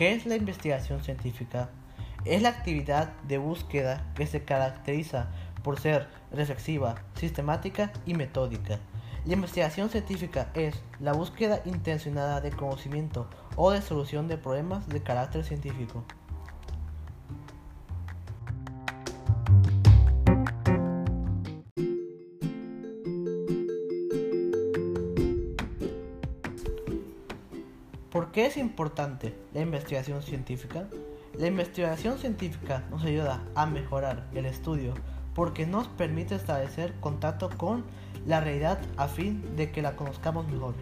¿Qué es la investigación científica? Es la actividad de búsqueda que se caracteriza por ser reflexiva, sistemática y metódica. La investigación científica es la búsqueda intencionada de conocimiento o de solución de problemas de carácter científico. ¿Por qué es importante la investigación científica? La investigación científica nos ayuda a mejorar el estudio porque nos permite establecer contacto con la realidad a fin de que la conozcamos mejor.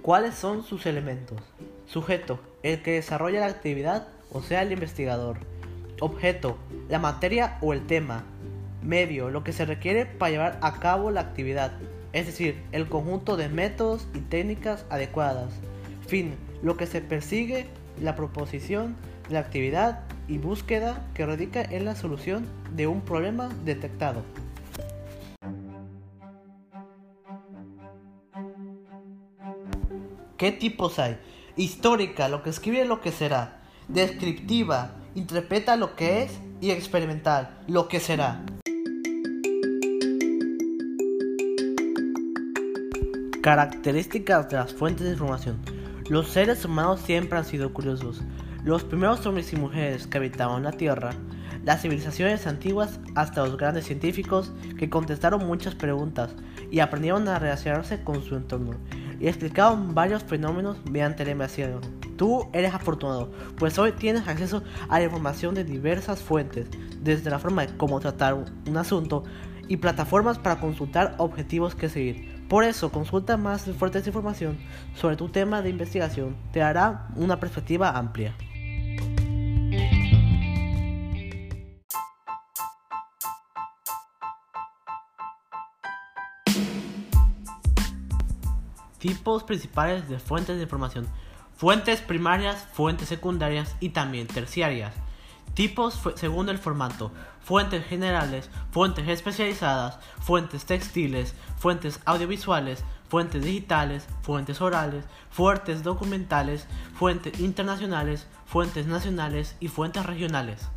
¿Cuáles son sus elementos? Sujeto, el que desarrolla la actividad, o sea, el investigador. Objeto, la materia o el tema. Medio, lo que se requiere para llevar a cabo la actividad, es decir, el conjunto de métodos y técnicas adecuadas. Fin, lo que se persigue, la proposición la actividad y búsqueda que radica en la solución de un problema detectado. ¿Qué tipos hay? Histórica, lo que escribe lo que será. Descriptiva, interpreta lo que es y experimental, lo que será. Características de las fuentes de información. Los seres humanos siempre han sido curiosos. Los primeros hombres y mujeres que habitaban la Tierra, las civilizaciones antiguas hasta los grandes científicos que contestaron muchas preguntas y aprendieron a relacionarse con su entorno y explicaron varios fenómenos mediante la investigación. Tú eres afortunado, pues hoy tienes acceso a la información de diversas fuentes, desde la forma de cómo tratar un asunto y plataformas para consultar objetivos que seguir. Por eso, consulta más fuertes información sobre tu tema de investigación, te dará una perspectiva amplia. Tipos principales de fuentes de información. Fuentes primarias, fuentes secundarias y también terciarias. Tipos según el formato. Fuentes generales, fuentes especializadas, fuentes textiles, fuentes audiovisuales, fuentes digitales, fuentes orales, fuentes documentales, fuentes internacionales, fuentes nacionales y fuentes regionales.